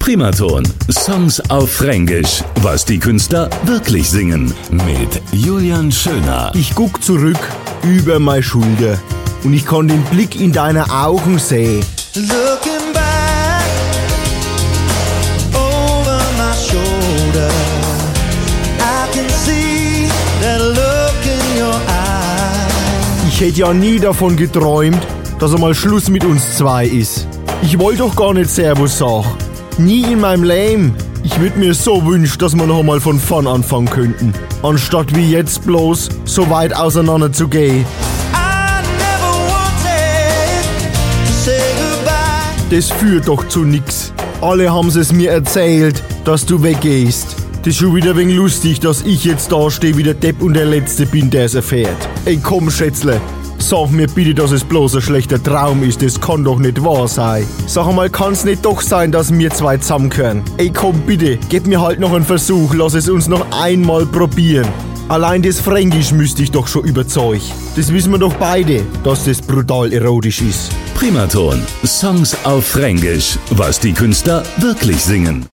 Primaton. Songs auf Fränkisch. Was die Künstler wirklich singen. Mit Julian Schöner. Ich guck zurück über meine Schulter und ich kann den Blick in deine Augen sehen. Looking back over my shoulder, I can see that look in your eyes. Ich hätte ja nie davon geträumt, dass einmal Schluss mit uns zwei ist. Ich wollte doch gar nicht Servus sagen. Nie in meinem Leben. Ich würd mir so wünschen, dass wir noch einmal von vorn anfangen könnten. Anstatt wie jetzt bloß so weit auseinander zu gehen. Das führt doch zu nix. Alle haben es mir erzählt, dass du weggehst. Das ist schon wieder wegen lustig, dass ich jetzt da stehe wie der Depp und der Letzte bin, der es erfährt. Ey, komm, Schätzle. Sag mir bitte, dass es bloß ein schlechter Traum ist. Das kann doch nicht wahr sein. Sag mal, kann's nicht doch sein, dass wir zwei zusammengehören? Ey, komm bitte, gib mir halt noch einen Versuch. Lass es uns noch einmal probieren. Allein das Fränkisch müsste ich doch schon überzeugen. Das wissen wir doch beide, dass das brutal erotisch ist. Primaton. Songs auf Fränkisch. Was die Künstler wirklich singen.